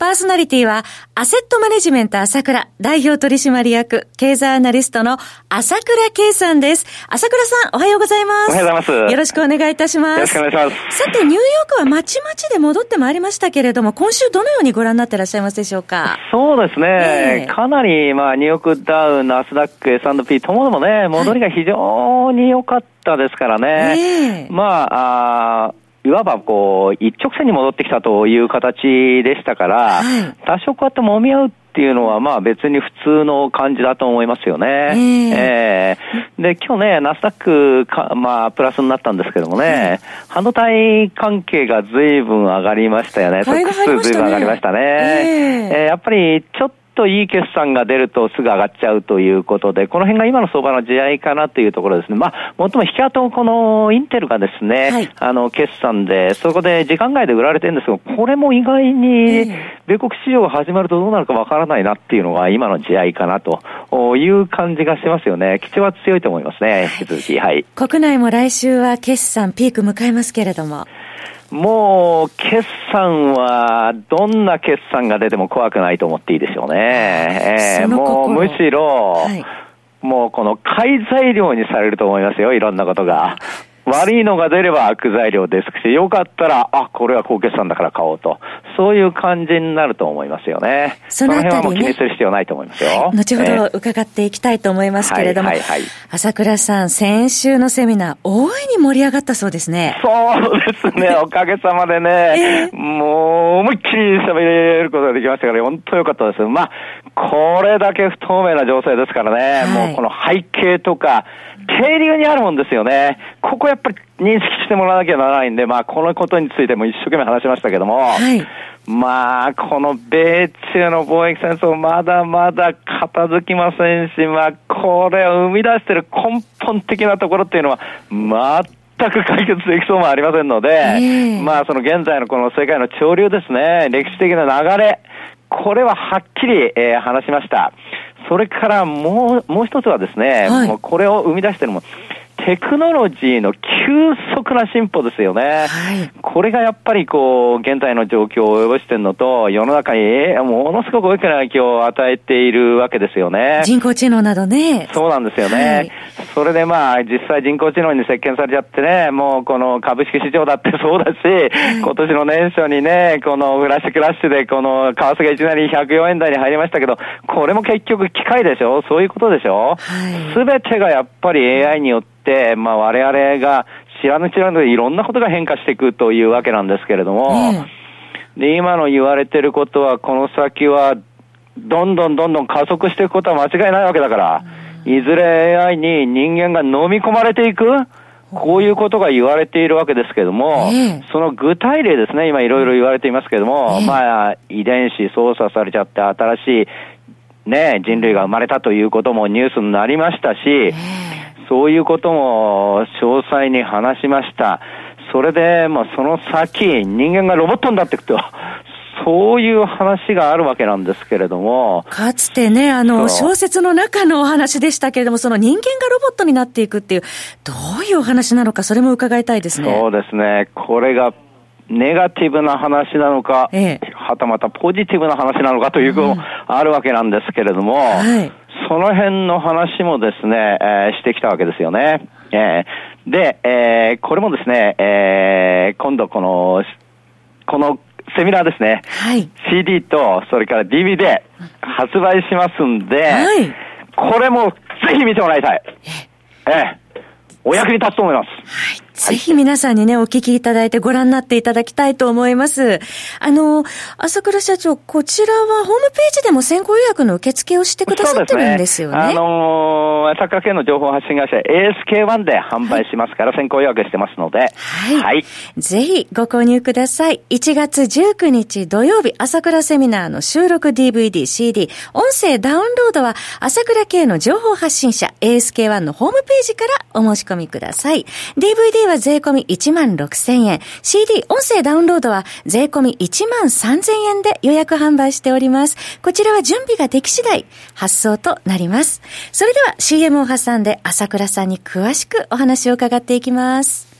パーソナリティは、アセットマネジメント朝倉代表取締役、経済アナリストの朝倉圭さんです。朝倉さん、おはようございます。おはようございます。よろしくお願いいたします。よろしくお願いします。さて、ニューヨークはまちまちで戻ってまいりましたけれども、今週どのようにご覧になっていらっしゃいますでしょうか？そうですね。えー、かなり、まあ、ニューヨークダウン、ナスダック、S&P ともどもね、戻りが非常に良かったですからね。えー、まあ、あいわばこう、一直線に戻ってきたという形でしたから、はい、多少こうやって揉み合うっていうのは、まあ別に普通の感じだと思いますよね。えー、えー、で、今日ね、ナスダックか、まあプラスになったんですけどもね、半導体関係が随分上がりましたよね。特数随分上がりましたね。えー、えー、やっぱりちょっといい決算が出るとすぐ上がっちゃうということで、この辺が今の相場の地合いかなというところですね。まあ、もっとも引き跡このインテルがですね、はい、あの、決算で、そこで時間外で売られてるんですけど、これも意外に、米国市場が始まるとどうなるかわからないなっていうのが今の地合いかなという感じがしますよね。基調は強いと思いますね、引き続き。はい。国内も来週は決算ピーク迎えますけれども。もう、決算は、どんな決算が出ても怖くないと思っていいでしょうね。えー、もう、むしろ、はい、もうこの買い材料にされると思いますよ、いろんなことが。悪いのが出れば悪材料ですし、よかったら、あ、これは高決算だから買おうと。そういう感じになると思いますよね。その、ね、辺はもう気にする必要ないと思いますよ。後ほど伺っていきたいと思いますけれども、はいはいはい、朝倉さん、先週のセミナー、大いに盛り上がったそうですね。そうですね、おかげさまでね、もう思いっきり喋れることができましたから、本当良かったです。まあ、これだけ不透明な情勢ですからね、はい、もうこの背景とか、渓流にあるもんですよね。ここやっぱり認識してもらわなきゃならないんで、まあこのことについても一生懸命話しましたけども、はい、まあこの米中の貿易戦争まだまだ片付きませんし、まあこれを生み出している根本的なところっていうのは、全く解決できそうもありませんので、えー、まあその現在のこの世界の潮流ですね、歴史的な流れ、これははっきり、えー、話しました。それからもう、もう一つはですね、はい、もうこれを生み出してるのも、テクノロジーの急速な進歩ですよね。はい、これがやっぱりこう、現在の状況を及ぼしているのと、世の中にものすごく大きな影響を与えているわけですよね。人工知能などね。そうなんですよね。はい、それでまあ、実際人工知能に席巻されちゃってね、もうこの株式市場だって そうだし、今年の年初にね、このフラッシュクラッシュでこの為替がいきなり104円台に入りましたけど、これも結局機械でしょ？そういうことでしょ？すべ、てがやっぱり AI によって、まあ我々が知らぬ知らぬでいろんなことが変化していくというわけなんですけれども、で、今の言われてることは、この先は、どんどんどんどん加速していくことは間違いないわけだから、いずれ AI に人間が飲み込まれていくこういうことが言われているわけですけども、その具体例ですね、今いろいろ言われていますけども、まあ、遺伝子操作されちゃって新しい、ね、人類が生まれたということもニュースになりましたし、そういうことも詳細に話しました。それで、まあ、その先、人間がロボットになっていくと。そういう話があるわけなんですけれども。かつてね、あの、小説の中のお話でしたけれども、その人間がロボットになっていくっていう、どういうお話なのか、それも伺いたいですね。そうですね。これが、ネガティブな話なのか、ええ、はたまたポジティブな話なのかというのもあるわけなんですけれども、はい、その辺の話もですね、えー、してきたわけですよね。えー、で、えー、これもですね、えー、今度この、このセミナーですね。はい。CD と、それから DVD 発売しますんで、はい。これもぜひ見てもらいたい。ええ。お役に立つと思います。はい。ぜひ皆さんにね、お聞きいただいてご覧になっていただきたいと思います。あの、朝倉社長、こちらはホームページでも先行予約の受付をしてくださってるんですよね。ねあのー、朝倉系の情報発信会社 ASK1 で販売しますから、先行予約してますので。はい。はい。ぜひご購入ください。1月19日土曜日、朝倉セミナーの収録 DVD、CD、音声ダウンロードは、朝倉系の情報発信者 ASK1 のホームページからお申し込みください。DVD は税込み1万6000円。CD 音声ダウンロードは税込み1万3000円で予約販売しております。こちらは準備ができ次第発送となります。それでは CM を挟んで朝倉さんに詳しくお話を伺っていきます。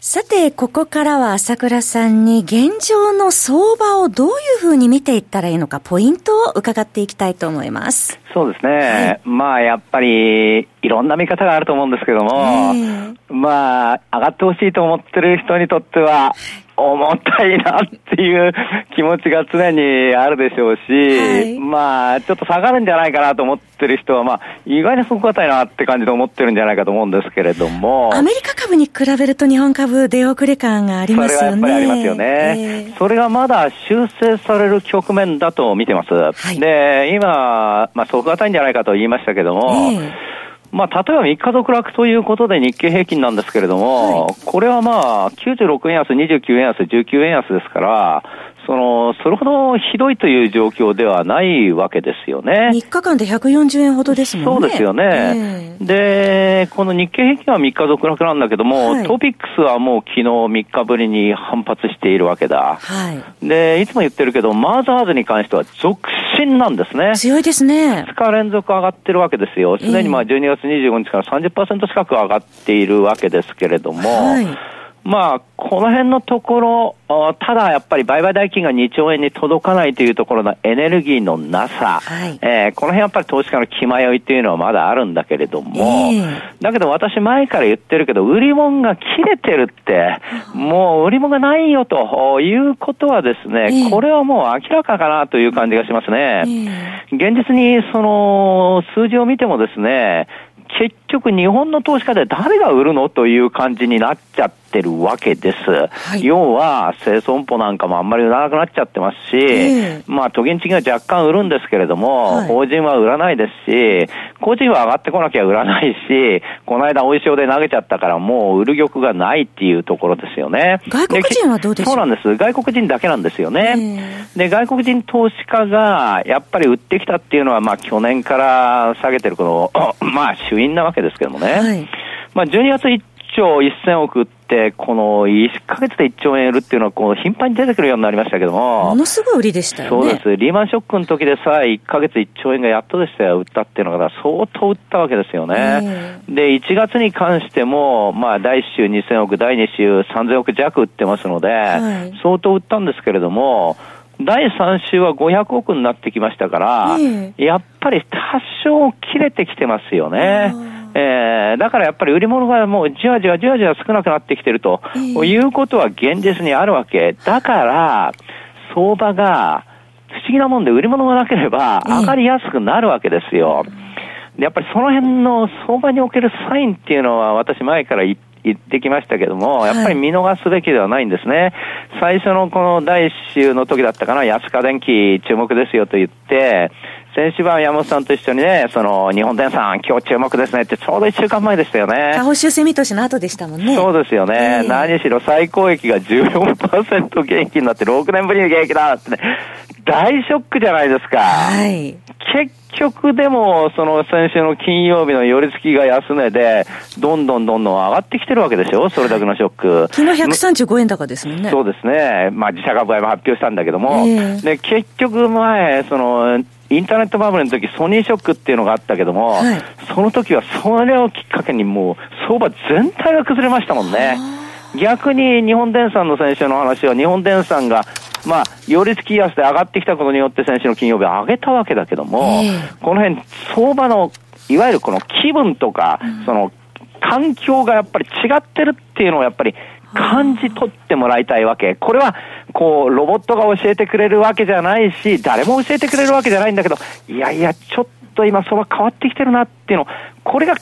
さて、ここからは朝倉さんに現状の相場をどういうふうに見ていったらいいのか、ポイントを伺っていきたいと思います。そうですね。はい、まあ、やっぱり、いろんな見方があると思うんですけども、まあ、上がってほしいと思ってる人にとっては、重たいなっていう気持ちが常にあるでしょうし、はい、まあ、ちょっと下がるんじゃないかなと思ってる人は、まあ、意外にすごく硬いなって感じで思ってるんじゃないかと思うんですけれども。アメリカ株に比べると日本株出遅れ感がありますよね。それはやっぱりありますよね。えー、それがまだ修正される局面だと見てます。はい、で、今、まあ、底堅いんじゃないかと言いましたけども、えーまあ、例えば3日続落ということで日経平均なんですけれども、はい、これはまあ、96円安、29円安、19円安ですから、その、それほどひどいという状況ではないわけですよね。3日間で140円ほどですもんね。そうですよね。えー、で、この日経平均は3日続落なんだけども、はい、トピックスはもう昨日3日ぶりに反発しているわけだ。はい。で、いつも言ってるけど、マザーズに関しては続伸なんですね。強いですね。2日連続上がってるわけですよ。すでにまあ12月25日から30%近く上がっているわけですけれども、はいまあ、この辺のところ、ただやっぱり売買代金が2兆円に届かないというところのエネルギーのなさ、はい、えー、この辺やっぱり投資家の気迷いっていうのはまだあるんだけれども、えー、だけど私前から言ってるけど、売り物が切れてるって、もう売り物がないよということはですね、えー、これはもう明らかかなという感じがしますね。現実にその数字を見てもですね、結局日本の投資家で誰が売るのという感じになっちゃってるわけです。はい、要は、生損保なんかもあんまり売らなくなっちゃってますし、えー、まあ、都銀地銀は若干売るんですけれども、はい、法人は売らないですし、個人は上がってこなきゃ売らないし、この間おいしおで投げちゃったからもう売る玉がないっていうところですよね。外国人はどうですかそうなんです。外国人だけなんですよね。えー、で、外国人投資家がやっぱり売ってきたっていうのは、まあ、去年から下げてるこの、まあ、主因なわけですけどもね。はい、まあ、12月1兆1000億って、この1ヶ月で1兆円売るっていうのは、こう、頻繁に出てくるようになりましたけども。ものすごい売りでしたよね。そうです。リーマンショックの時でさえ、1ヶ月1兆円がやっとでしたよ、売ったっていうのが、相当売ったわけですよね。で、1月に関しても、まあ、第1週2000億、第2週3000億弱売ってますので、はい、相当売ったんですけれども、第3週は500億になってきましたから、やっぱり多少切れてきてますよね。えー、だからやっぱり売り物がもうじわじわじわじわ少なくなってきてると、いうことは現実にあるわけ。だから、相場が不思議なもんで売り物がなければ上がりやすくなるわけですよ。やっぱりその辺の相場におけるサインっていうのは私前から言言ってきましたけども、やっぱり見逃すべきではないんですね。最初のこの第一週の時だったかな、安家電機注目ですよと言って、先週は山本さんと一緒にね、その、日本電産、今日注目ですねって、ちょうど1週間前でしたよね。下方修正見通しの後でしたもんね。そうですよね。えー、何しろ最高益が14%減益になって6年ぶりに減益だってね。大ショックじゃないですか。はい。結局でも、その先週の金曜日の寄り付きが安値で、どんどんどんどん上がってきてるわけでしょそれだけのショック。昨日135円高ですもんね。そうですね。まあ自社株買いも発表したんだけども、えー、で、結局前、その、インターネットバブルの時ソニーショックっていうのがあったけども、はい、その時はそれをきっかけにもう相場全体が崩れましたもんね。逆に日本電産の先週の話は日本電産がまあ、寄り付き安で上がってきたことによって先週の金曜日上げたわけだけども、えー、この辺、相場の、いわゆるこの気分とか、うん、その、環境がやっぱり違ってるっていうのをやっぱり感じ取ってもらいたいわけ。これは、こう、ロボットが教えてくれるわけじゃないし、誰も教えてくれるわけじゃないんだけど、いやいや、ちょっと今相場変わってきてるなっていうの、これが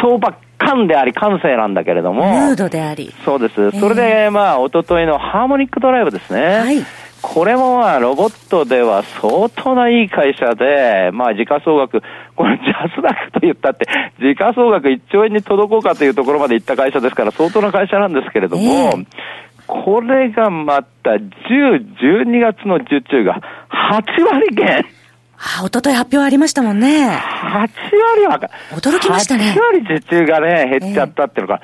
相場感であり感性なんだけれども。ムードであり。そうです。それで、まあ、おとといのハーモニックドライブですね。はい。これもまあ、ロボットでは相当ないい会社で、まあ、時価総額、これジャスダックと言ったって、時価総額1兆円に届こうかというところまで行った会社ですから、相当な会社なんですけれども、えー、これがまた10、12月の受注が8割減。あ、おととい発表ありましたもんね。8割は、驚きましたね。8割受注がね、減っちゃったっていうのが、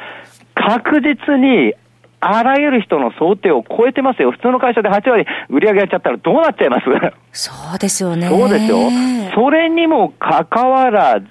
えー、確実にあらゆる人の想定を超えてますよ。普通の会社で8割売り上げやっちゃったらどうなっちゃいます？そうですよね。そうですよ。それにもかかわらず、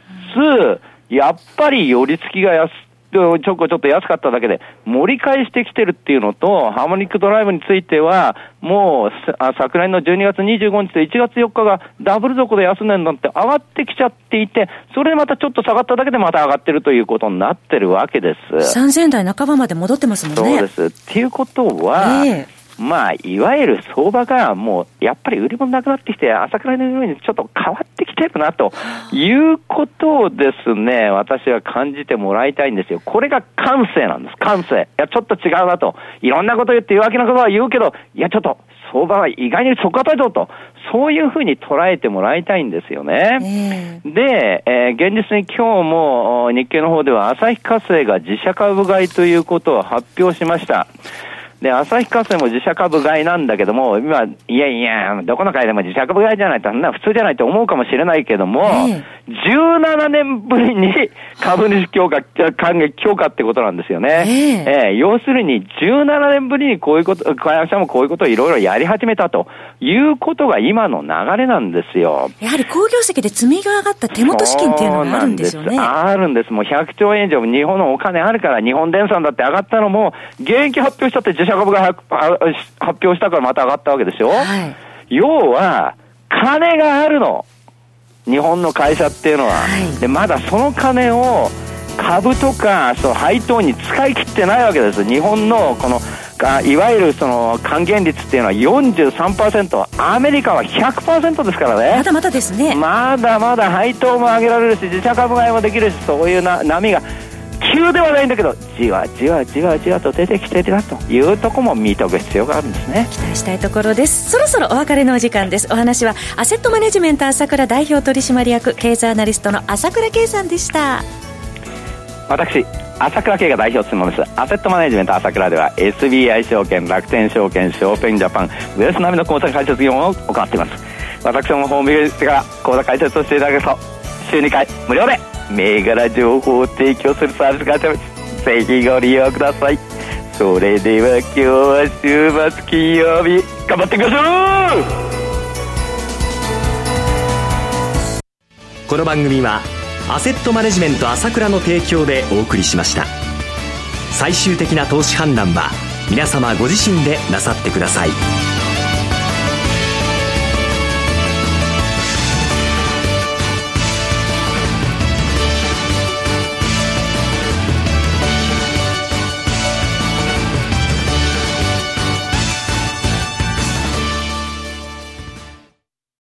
やっぱり寄り付きが安ちょこちょっと安かっただけで、盛り返してきてるっていうのと、ハーモニックドライブについては、もう、昨年の12月25日と1月4日がダブル底で安値になって上がってきちゃっていて、それでまたちょっと下がっただけでまた上がってるということになってるわけです。3000台半ばまで戻ってますもんね。そうです。っていうことは、えーまあ、いわゆる相場がもう、やっぱり売り物なくなってきて、朝倉のようにちょっと変わってきてるな、ということをですね、私は感じてもらいたいんですよ。これが感性なんです、感性。いや、ちょっと違うなと。いろんなこと言って弱気なことは言うけど、いや、ちょっと、相場は意外に底堅いぞと、そういうふうに捉えてもらいたいんですよね。えー、で、えー、現実に今日も日経の方では旭化成が自社株買いということを発表しました。で、旭化成も自社株買いなんだけども、今、いやいや、どこの会でも自社株買いじゃないと、な普通じゃないと思うかもしれないけども、え17年ぶりに株主強化、還元強化ってことなんですよね。ええー、要するに、17年ぶりにこういうこと、会社もこういうことをいろいろやり始めたということが今の流れなんですよ。やはり工業績で積み上がった手元資金っていうのがあるんですよね。あるんです。もう100兆円以上日本のお金あるから、日本電産だって上がったのも、現役発表したって自社株が発表したからまた上がったわけでしょ、はい、要は、金があるの。日本の会社っていうのは。はい、で、まだその金を株とか、そう、配当に使い切ってないわけです。日本のこの、いわゆるその還元率っていうのは43%、アメリカは100%ですからね。まだまだですね。まだまだ配当も上げられるし、自社株買いもできるし、そういうな波が急ではないんだけどじわじわじわじわと出てきてるなというとこも見とく必要があるんですね。期待したいところです。そろそろお別れのお時間です。お話はアセットマネジメント朝倉代表取締役経済アナリストの朝倉圭さんでした。私朝倉慶が代表を務めますアセットマネジメント朝倉では SBI 証券楽天証券ショーペンジャパンウェルス並みの口座開設業務を行っています。私もホームページから口座開設をしていただくと週2回無料で銘柄情報を提供するサービスがありますぜひご利用ください。それでは今日は週末金曜日頑張っていきましょうこの番組はアセットマネジメント朝倉の提供でお送りしました。最終的な投資判断は皆様ご自身でなさってください。